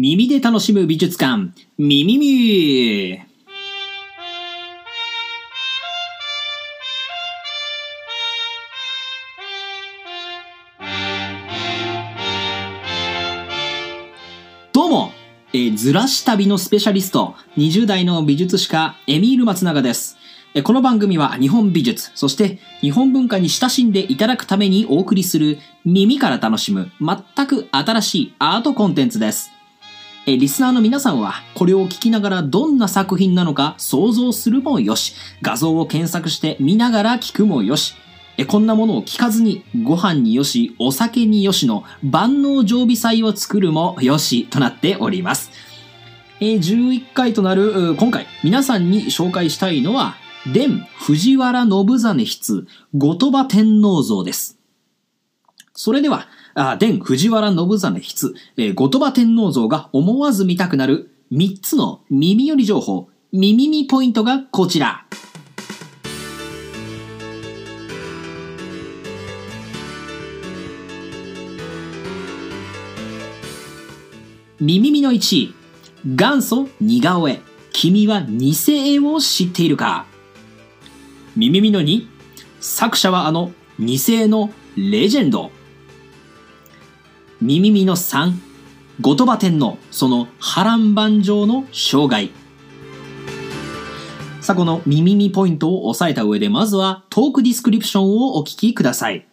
耳で楽しむ美術館、ミミミどうも、えーずらし旅のスペシャリスト、20代の美術史家、エミール松永です。この番組は日本美術、そして日本文化に親しんでいただくためにお送りする耳から楽しむ全く新しいアートコンテンツです。えリスナーの皆さんはこれを聞きながらどんな作品なのか想像するもよし、画像を検索して見ながら聞くもよし、えこんなものを聞かずにご飯によし、お酒によしの万能常備菜を作るもよしとなっております。え11回となる今回皆さんに紹介したいのは伝藤原信実筆後鳥羽天皇像です。それでは、あ伝藤原信実筆、えー後鳥羽天皇像が思わず見たくなる3つの耳寄り情報、耳見ポイントがこちら。耳見の1位、元祖似顔絵、君は偽絵を知っているか。耳見の2、作者はあの偽絵のレジェンド。耳見の3、後鳥羽天皇、その波乱万丈の生涯。さあ、この耳見ポイントを押さえた上で、まずはトークディスクリプションをお聞きください。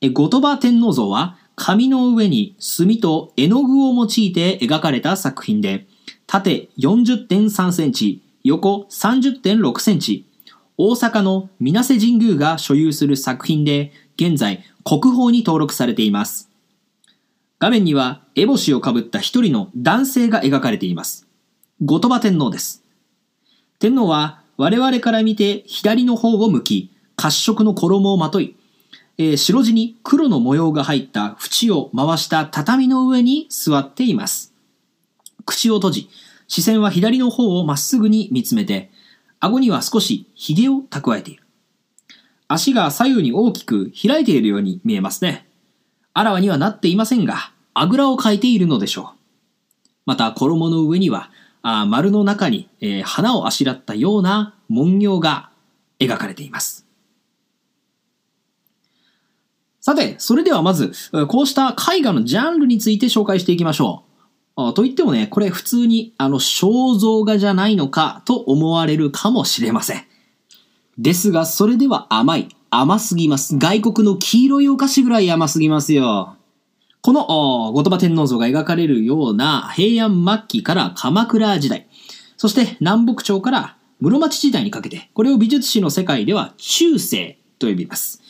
後鳥羽天皇像は紙の上に墨と絵の具を用いて描かれた作品で、縦40.3センチ、横30.6センチ、大阪の水瀬神宮が所有する作品で、現在国宝に登録されています。画面には烏帽子をかぶった一人の男性が描かれています。後鳥羽天皇です。天皇は我々から見て左の方を向き、褐色の衣をまとい、えー白地に黒の模様が入った縁を回した畳の上に座っています。口を閉じ、視線は左の方をまっすぐに見つめて、顎には少し髭を蓄えている。足が左右に大きく開いているように見えますね。あらわにはなっていませんが、あぐらをかいているのでしょう。また、衣の上には、あ丸の中に、えー花をあしらったような文様が描かれています。さて、それではまず、こうした絵画のジャンルについて紹介していきましょう。と言ってもね、これ普通にあの肖像画じゃないのかと思われるかもしれません。ですが、それでは甘い。甘すぎます。外国の黄色いお菓子ぐらい甘すぎますよ。この後鳥羽天皇像が描かれるような平安末期から鎌倉時代、そして南北朝から室町時代にかけて、これを美術史の世界では中世と呼びます。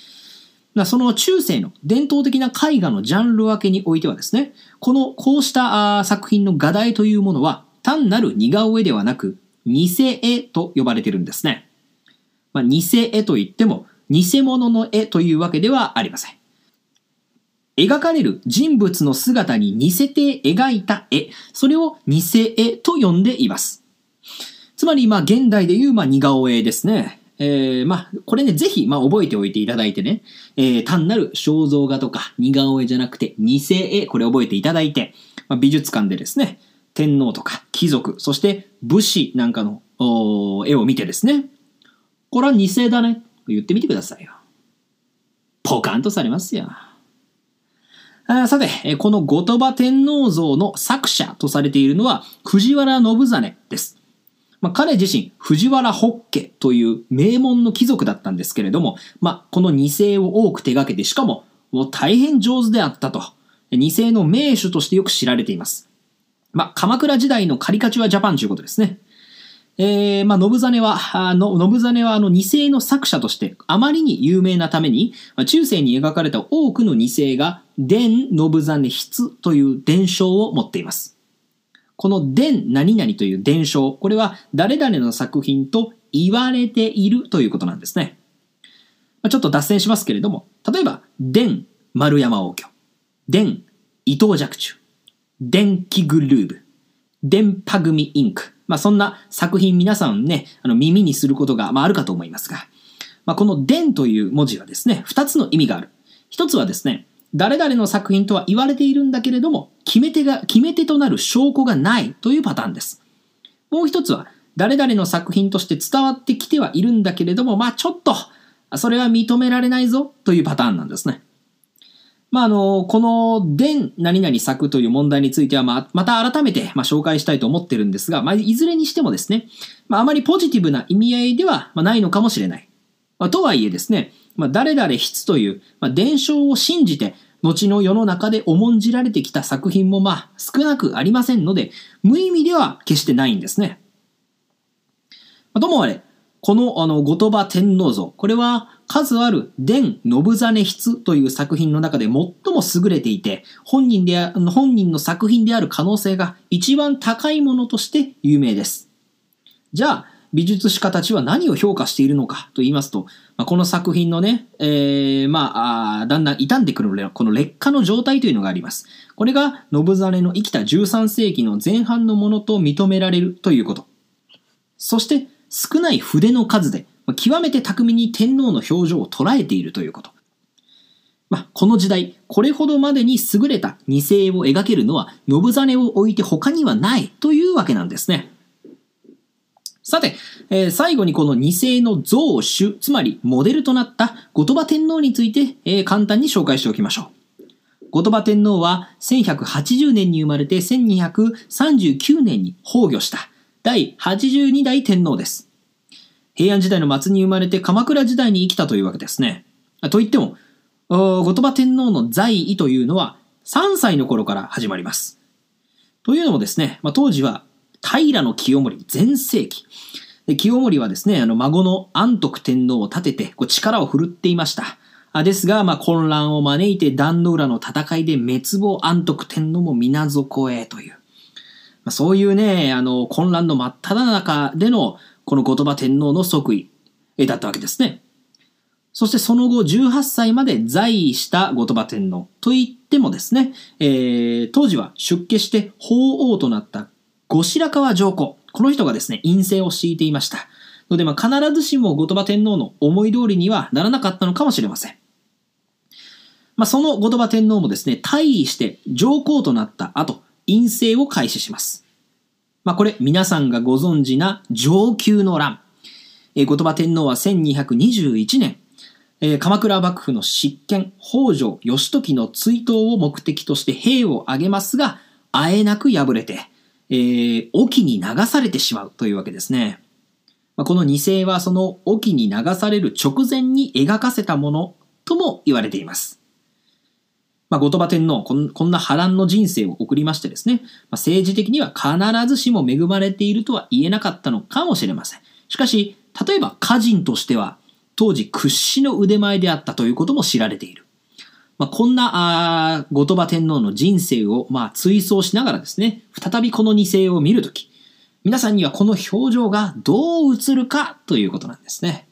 その中世の伝統的な絵画のジャンル分けにおいてはですね、このこうした作品の画題というものは単なる似顔絵ではなく偽絵と呼ばれてるんですね。まあ、偽絵といっても偽物の絵というわけではありません。描かれる人物の姿に似せて描いた絵、それを偽絵と呼んでいます。つまり、まあ、現代でいう、まあ、似顔絵ですね。えー、まあ、これね、ぜひ、まあ、覚えておいていただいてね、えー、単なる肖像画とか似顔絵じゃなくて、偽絵、これ覚えていただいて、まあ、美術館でですね、天皇とか貴族、そして武士なんかの絵を見てですね、これは偽だね、言ってみてくださいよ。ポカンとされますよ。あさて、この後鳥羽天皇像の作者とされているのは藤原信実です。まあ、彼自身、藤原北家という名門の貴族だったんですけれども、まあ、この二世を多く手掛けて、しかも、もう大変上手であったと、二世の名手としてよく知られています。まあ、鎌倉時代のカリカチュアジャパンということですね。えー、まあ、信実は、あの、信実はあの二世の作者としてあまりに有名なために、中世に描かれた多くの二世が、伝信実筆という伝承を持っています。この伝何々という伝承、これは誰々の作品と言われているということなんですね。まちょっと脱線しますけれども、例えば、伝丸山王居、伝伊藤若冲、電気グルーブ、電波組インク。まあそんな作品皆さんね、あの耳にすることが、まあ、あるかと思いますが、まあ、この伝という文字はですね、二つの意味がある。一つはですね、誰々の作品とは言われているんだけれども、決め手が、決め手となる証拠がないというパターンです。もう一つは、誰々の作品として伝わってきてはいるんだけれども、まあちょっと、それは認められないぞというパターンなんですね。まあ、あの、この、伝何々作という問題については、まあ、また改めて、まあ、紹介したいと思ってるんですが、まあ、いずれにしてもですね、まあ、あまりポジティブな意味合いでは、まあ、ないのかもしれない。まあ、とはいえですね、まあ、誰々筆という、まあ、伝承を信じて、後の世の中で重んじられてきた作品もまあ少なくありませんので、無意味では決してないんですね。まあ、ともあれ、このあの後鳥羽天皇像、これは数ある伝信真筆という作品の中で最も優れていて、本人で本人の作品である可能性が一番高いものとして有名です。じゃあ、美術史家たちは何を評価しているのかと言いますと、まあ、この作品のね、えー、まあ、だんだん傷んでくるこの劣化の状態というのがあります。これが信真の生きた13世紀の前半のものと認められるということ。そして少ない筆の数で、極めて巧みに天皇の表情を捉えているということ。まあ、この時代、これほどまでに優れた二世を描けるのは、信真を置いて他にはないというわけなんですね。さて、えー、最後にこの二世の像主、つまりモデルとなった後鳥羽天皇について、えー、簡単に紹介しておきましょう。後鳥羽天皇は1180年に生まれて1239年に崩御した第82代天皇です。平安時代の末に生まれて鎌倉時代に生きたというわけですね。といっても、後鳥羽天皇の在位というのは3歳の頃から始まります。というのもですね、まあ、当時は平清盛全盛期。清盛はですね、あの、孫の安徳天皇を立てて、こう力を振るっていました。ですが、まあ、混乱を招いて壇の浦の戦いで滅亡安徳天皇も皆底へという。まあ、そういうね、あの、混乱の真っ只中での、この後鳥羽天皇の即位だったわけですね。そしてその後18歳まで在位した後鳥羽天皇といってもですね、えー、当時は出家して法王となった後白河上皇。この人がですね、陰性を敷いていました。ので、まあ、必ずしも後鳥羽天皇の思い通りにはならなかったのかもしれません。まあ、その後鳥羽天皇もですね、退位して上皇となった後、陰性を開始します。まあ、これ、皆さんがご存知な上級の乱。えー、後鳥羽天皇は1221年、えー、鎌倉幕府の執権、北条義時の追悼を目的として兵を挙げますが、あえなく敗れて、えー、沖に流されてしまうというわけですね。まあ、この二世はその沖に流される直前に描かせたものとも言われています。まあ、後鳥羽天皇こん、こんな波乱の人生を送りましてですね、まあ、政治的には必ずしも恵まれているとは言えなかったのかもしれません。しかし、例えば歌人としては、当時屈指の腕前であったということも知られている。まあ、こんな、あ後鳥羽天皇の人生を、まあ、追想しながらですね、再びこの二世を見るとき、皆さんにはこの表情がどう映るかということなんですね。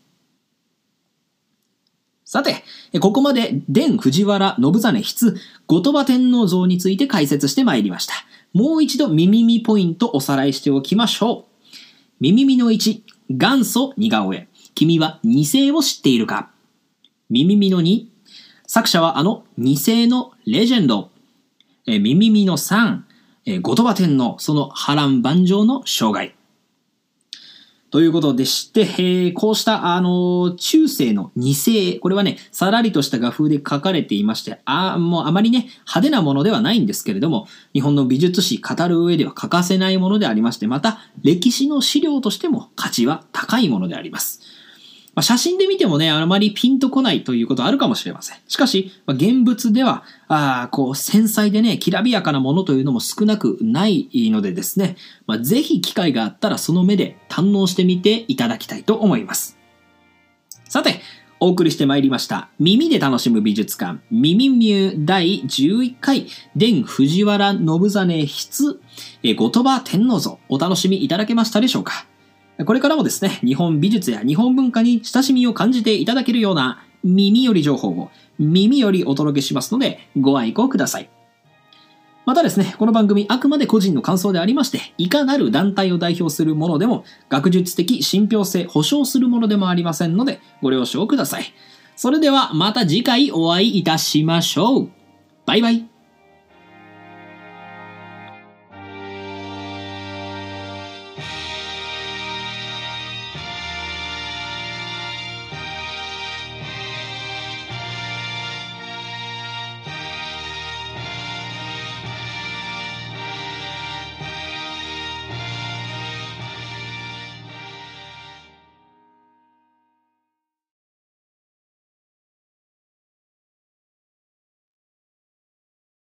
さて、ここまで、伝藤原信真筆、後鳥羽天皇像について解説してまいりました。もう一度耳耳ポイントおさらいしておきましょう。耳耳の1、元祖似顔絵。君は二世を知っているか？耳耳の2、作者はあの二世のレジェンド、えー、ミミミの3、後鳥羽天皇、その波乱万丈の生涯。ということでして、えー、こうした、あの、中世の二世、これはね、さらりとした画風で書かれていまして、あもうあまりね、派手なものではないんですけれども、日本の美術史語る上では欠かせないものでありまして、また、歴史の資料としても価値は高いものであります。まあ、写真で見てもね、あまりピンとこないということあるかもしれません。しかし、まあ、現物では、あこう、繊細でね、きらびやかなものというのも少なくないのでですね、まあ、ぜひ機会があったらその目で堪能してみていただきたいと思います。さて、お送りしてまいりました。耳で楽しむ美術館、耳ミュー第11回、伝藤原信真筆、え後鳥羽天皇像、お楽しみいただけましたでしょうか？これからもですね、日本美術や日本文化に親しみを感じていただけるような耳より情報を耳よりお届けしますのでご愛顧ください。またですね、この番組あくまで個人の感想でありまして、いかなる団体を代表するものでも、学術的信憑性保証するものでもありませんので、ご了承ください。それではまた次回お会いいたしましょう。バイバイ